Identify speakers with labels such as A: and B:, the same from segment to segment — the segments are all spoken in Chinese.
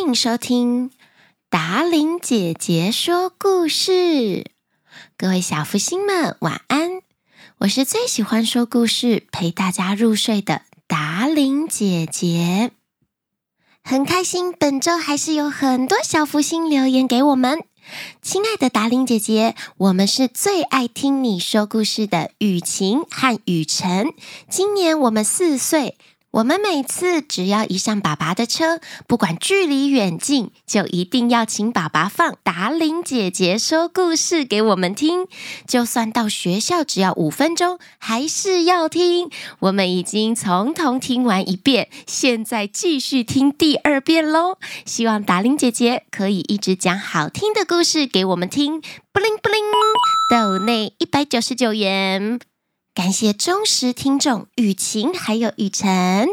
A: 欢迎收听达伶姐姐说故事。各位小福星们，晚安！我是最喜欢说故事、陪大家入睡的达伶姐姐。很开心，本周还是有很多小福星留言给我们。亲爱的达伶姐姐，我们是最爱听你说故事的雨晴和雨晨，今年我们四岁。我们每次只要一上爸爸的车，不管距离远近，就一定要请爸爸放达伶姐姐说故事给我们听。就算到学校只要五分钟，还是要听。我们已经从头听完一遍，现在继续听第二遍喽。希望达伶姐姐可以一直讲好听的故事给我们听。布灵布灵，豆内一百九十九元。感谢忠实听众雨晴还有雨晨，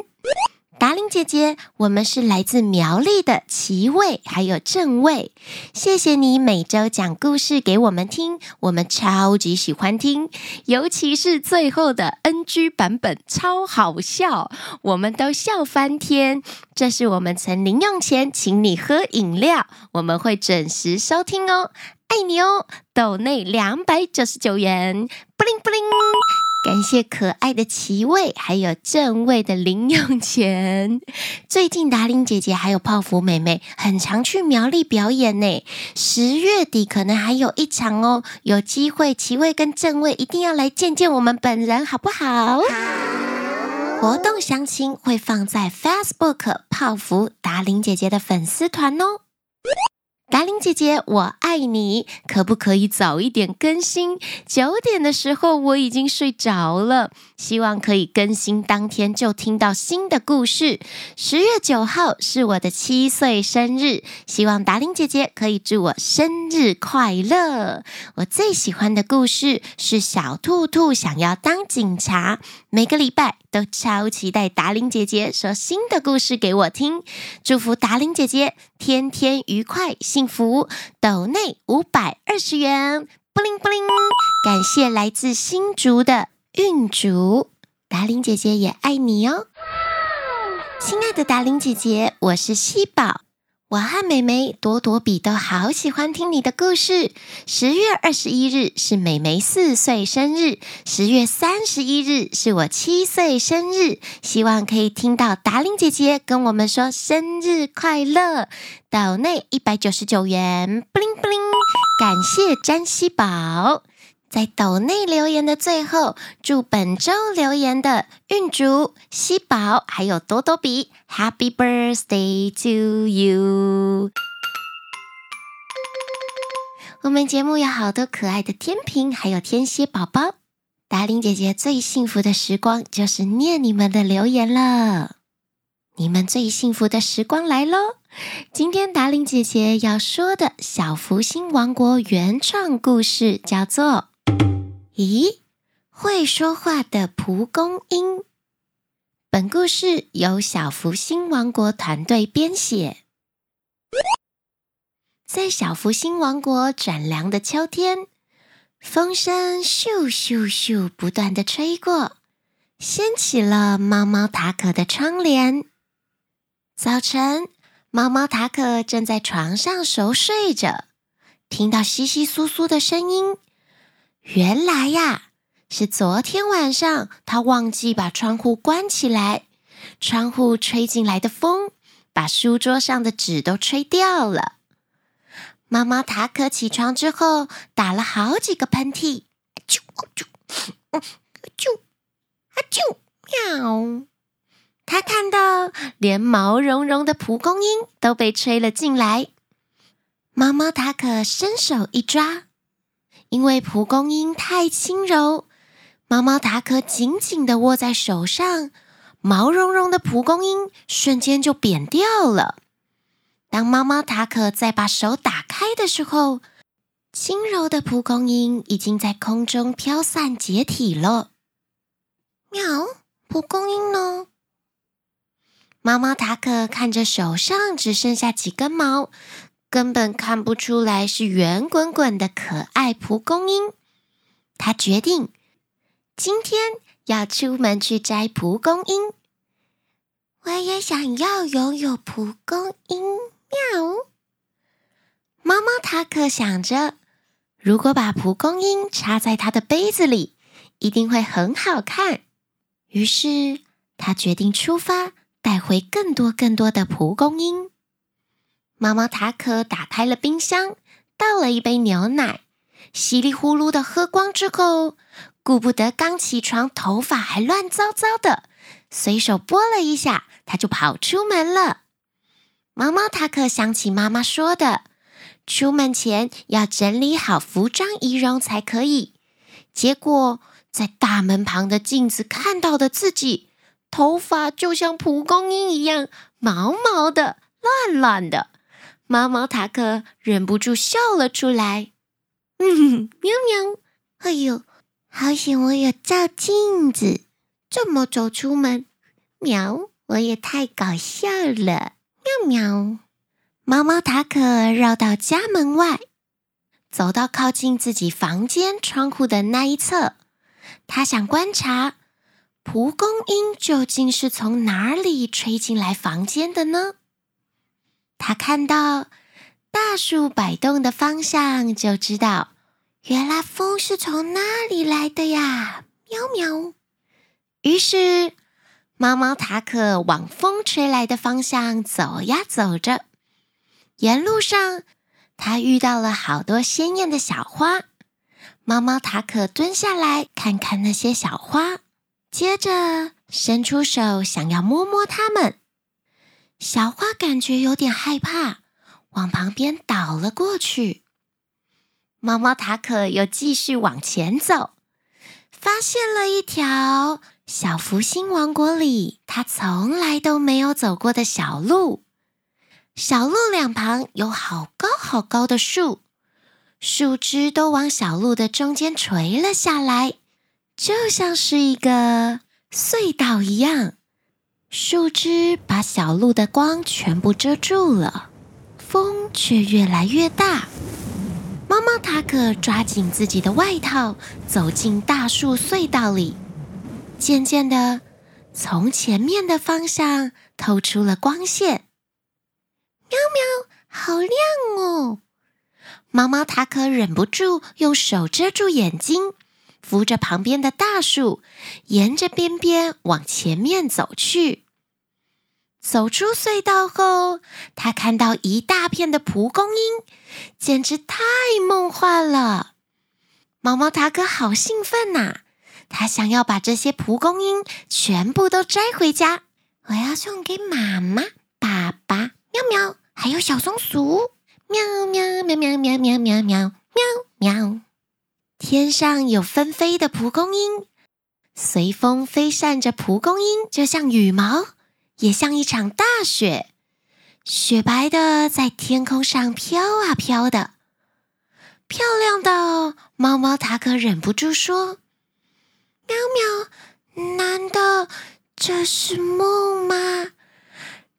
A: 达玲姐姐，我们是来自苗栗的齐卫还有正卫，谢谢你每周讲故事给我们听，我们超级喜欢听，尤其是最后的 NG 版本超好笑，我们都笑翻天。这是我们曾零用钱请你喝饮料，我们会准时收听哦，爱你哦，抖内两百九十九元，布灵布灵。感谢可爱的齐位，还有正位的零用钱。最近达伶姐姐还有泡芙妹妹很常去苗栗表演呢。十月底可能还有一场哦，有机会齐位跟正位一定要来见见我们本人，好不好？活动详情会放在 Facebook 泡芙达伶姐姐的粉丝团哦。达伶姐姐，我爱你，可不可以早一点更新？九点的时候我已经睡着了，希望可以更新当天就听到新的故事。十月九号是我的七岁生日，希望达伶姐姐可以祝我生日快乐。我最喜欢的故事是小兔兔想要当警察，每个礼拜都超期待达令姐姐说新的故事给我听。祝福达令姐姐天天愉快。幸福，抖内五百二十元，布灵布灵，感谢来自新竹的运竹，达令姐姐也爱你哦，亲爱的达令姐姐，我是西宝。我和妹妹朵朵比都好喜欢听你的故事。十月二十一日是妹妹四岁生日，十月三十一日是我七岁生日。希望可以听到达令姐姐跟我们说生日快乐。岛内一百九十九元，布灵布灵，感谢詹希宝。在抖内留言的最后，祝本周留言的运竹、希宝还有多多比 Happy Birthday to you！我们节目有好多可爱的天秤，还有天蝎宝宝。达伶姐姐最幸福的时光就是念你们的留言了。你们最幸福的时光来喽！今天达伶姐姐要说的小福星王国原创故事叫做。咦，会说话的蒲公英。本故事由小福星王国团队编写。在小福星王国转凉的秋天，风声咻咻咻不断地吹过，掀起了猫猫塔可的窗帘。早晨，猫猫塔可正在床上熟睡着，听到窸窸窣窣的声音。原来呀，是昨天晚上他忘记把窗户关起来，窗户吹进来的风把书桌上的纸都吹掉了。猫猫塔可起床之后打了好几个喷嚏，啾啾，啾啊啾，喵！他看到连毛茸茸的蒲公英都被吹了进来，猫猫塔可伸手一抓。因为蒲公英太轻柔，猫猫塔可紧紧地握在手上，毛茸茸的蒲公英瞬间就扁掉了。当猫猫塔可再把手打开的时候，轻柔的蒲公英已经在空中飘散解体了。喵，蒲公英呢？猫猫塔可看着手上只剩下几根毛。根本看不出来是圆滚滚的可爱蒲公英。他决定今天要出门去摘蒲公英。我也想要拥有蒲公英，喵。猫猫塔克想着，如果把蒲公英插在他的杯子里，一定会很好看。于是他决定出发，带回更多更多的蒲公英。猫猫塔可打开了冰箱，倒了一杯牛奶，稀里呼噜的喝光之后，顾不得刚起床，头发还乱糟糟的，随手拨了一下，他就跑出门了。毛毛塔可想起妈妈说的。出门前要整理好服装仪容才可以。结果在大门旁的镜子看到的自己，头发就像蒲公英一样毛毛的、乱乱的。猫猫塔可忍不住笑了出来。嗯，喵喵，哎呦，好险我有照镜子，这么走出门，喵，我也太搞笑了，喵喵。猫猫塔可绕到家门外，走到靠近自己房间窗户的那一侧。他想观察蒲公英究竟是从哪里吹进来房间的呢？他看到大树摆动的方向，就知道原来风是从那里来的呀！喵喵。于是，猫猫塔可往风吹来的方向走呀走着。沿路上，他遇到了好多鲜艳的小花。猫猫塔可蹲下来看看那些小花，接着伸出手想要摸摸它们。小花感觉有点害怕，往旁边倒了过去。猫猫塔可又继续往前走，发现了一条小福星王国里他从来都没有走过的小路。小路两旁有好高好高的树，树枝都往小路的中间垂了下来，就像是一个隧道一样。树枝把小路的光全部遮住了，风却越来越大。猫猫塔可抓紧自己的外套，走进大树隧道里。渐渐的，从前面的方向透出了光线。喵喵，好亮哦！猫猫塔可忍不住用手遮住眼睛，扶着旁边的大树，沿着边边往前面走去。走出隧道后，他看到一大片的蒲公英，简直太梦幻了。毛毛塔哥好兴奋呐、他想要把这些蒲公英全部都摘回家，我要送给妈妈、爸爸。喵喵，还有小松鼠，喵喵喵喵喵喵喵喵喵喵。天上有纷飞的蒲公英，随风飞散着蒲公英，就像羽毛，也像一场大雪，雪白的在天空上飘啊飘的，漂亮到猫猫塔可忍不住说：“喵喵，难道这是梦吗？”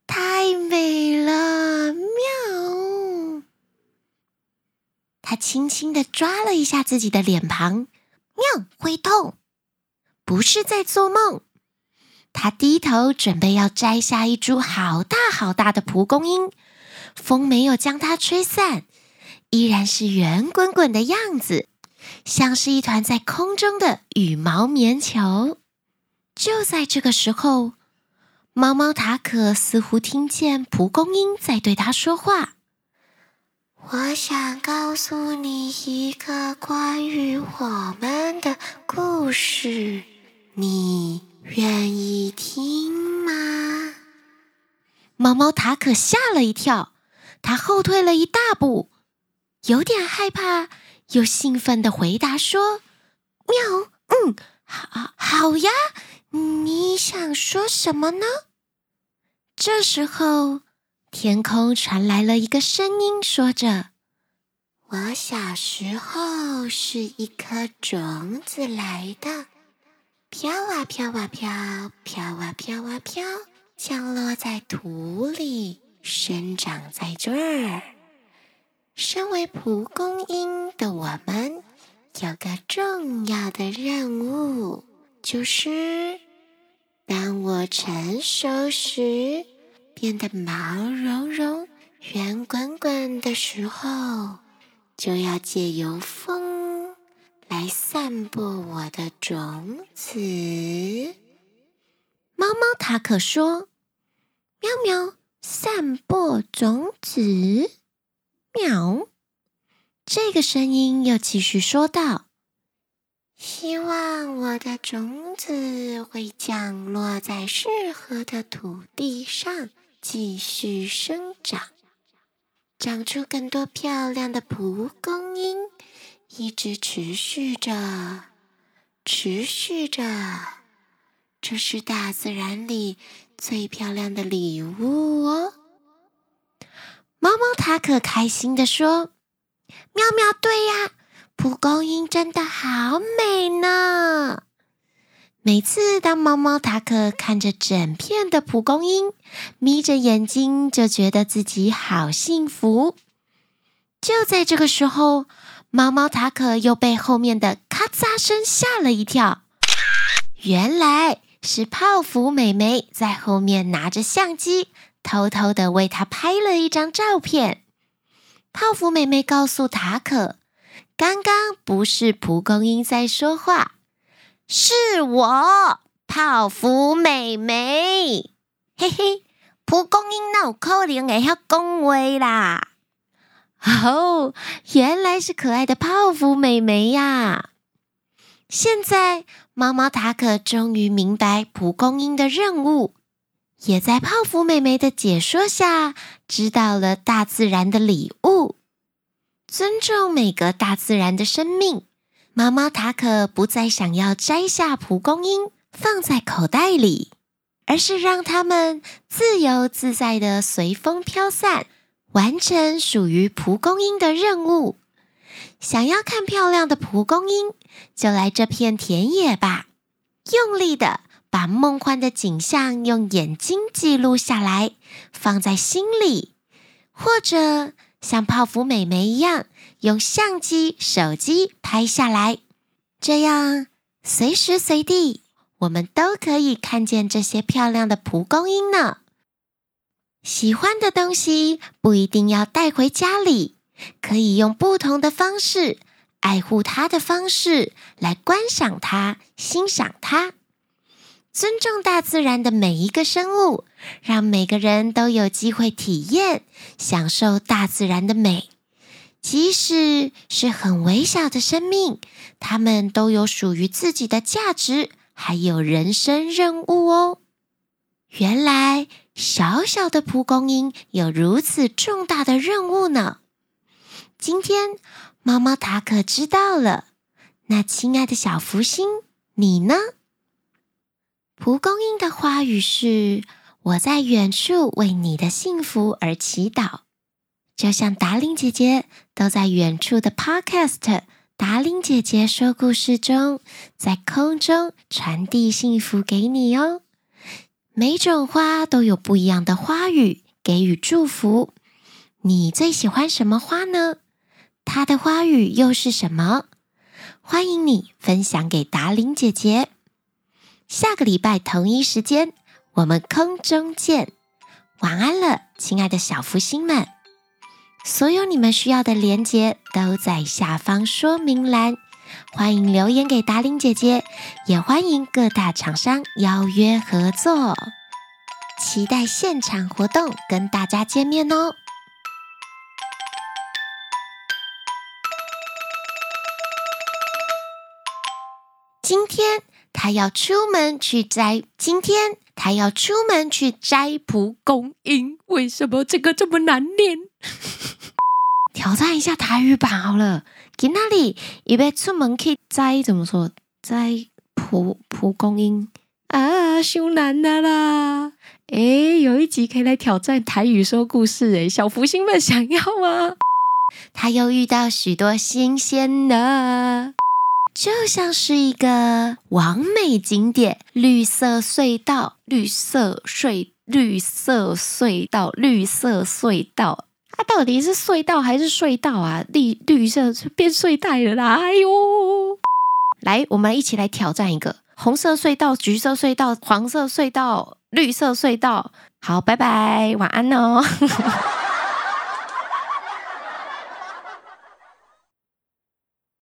A: 太美了，喵！他轻轻地抓了一下自己的脸庞，喵，会痛，不是在做梦。他低头准备要摘下一株好大好大的蒲公英，风没有将它吹散，依然是圆滚滚的样子，像是一团在空中的羽毛棉球。就在这个时候。猫猫塔可似乎听见蒲公英在对他说话。我想告诉你一个关于我们的故事，你愿意听吗？猫猫塔可吓了一跳，他后退了一大步，有点害怕又兴奋地回答说：“喵，嗯，好，好呀，你想说什么呢？”这时候，天空传来了一个声音，说着：“我小时候是一颗种子来的，飘啊飘啊飘，飘啊飘啊飘，降落在土里，生长在这儿。身为蒲公英的我们，有个重要的任务，就是……”当我成熟时，变得毛茸茸、圆滚滚的时候，就要借由风来散播我的种子。猫猫塔可说：“喵喵，散播种子。”喵。这个声音又继续说道：“希望我的种子会降落在适合的土地上，继续生长，长出更多漂亮的蒲公英，一直持续着，持续着。这是大自然里最漂亮的礼物哦！”猫猫塔可开心地说。喵喵，对呀，蒲公英真的好美呢。每次当猫猫塔可看着整片的蒲公英，眯着眼睛，就觉得自己好幸福。就在这个时候，猫猫塔可又被后面的咔嚓声吓了一跳。原来是泡芙妹妹在后面拿着相机，偷偷的为她拍了一张照片。泡芙妹妹告诉塔可：“刚刚不是蒲公英在说话，是我，泡芙妹妹。嘿嘿，蒲公英哪有可能会晓讲话啦？哦，原来是可爱的泡芙妹妹呀！现在，猫猫塔可终于明白蒲公英的任务。”也在泡芙妹妹的解说下，知道了大自然的礼物，尊重每个大自然的生命。毛毛塔可不再想要摘下蒲公英放在口袋里，而是让它们自由自在地随风飘散，完成属于蒲公英的任务。想要看漂亮的蒲公英，就来这片田野吧，用力的。把梦幻的景象用眼睛记录下来，放在心里，或者像泡芙妹妹一样，用相机、手机拍下来，这样随时随地我们都可以看见这些漂亮的蒲公英呢。喜欢的东西不一定要带回家里，可以用不同的方式，爱护它的方式来观赏它、欣赏它。尊重大自然的每一个生物，让每个人都有机会体验、享受大自然的美。即使是很微小的生命，它们都有属于自己的价值，还有人生任务哦。原来小小的蒲公英有如此重大的任务呢。今天猫猫塔可知道了，那亲爱的小福星，你呢？蒲公英的花语是：“我在远处为你的幸福而祈祷。”就像达伶姐姐都在远处的 Podcast，达伶姐姐说故事中，在空中传递幸福给你哦。每种花都有不一样的花语，给予祝福。你最喜欢什么花呢？它的花语又是什么？欢迎你分享给达伶姐姐。下个礼拜同一时间，我们空中见。晚安了，亲爱的小福星们！所有你们需要的连接都在下方说明栏，欢迎留言给达伶姐姐，也欢迎各大厂商邀约合作。期待现场活动跟大家见面哦！今天。他要出门去摘，今天他要出门去摘蒲公英。为什么这个这么难念？挑战一下台语版好了。今天里预备出门去摘，怎么说？摘蒲蒲公英啊，羞难的啦！哎，有一集可以来挑战台语说故事，哎，小福星们想要吗？他又遇到许多新鲜的。就像是一个完美景点，绿色隧道，绿色隧，绿色隧道，绿色隧道，它到底是隧道还是隧道啊？绿绿色变隧道了啦！哎呦，来，我们一起来挑战一个红色隧道、橘色隧道、黄色隧道、绿色隧道。好，拜拜，晚安哦。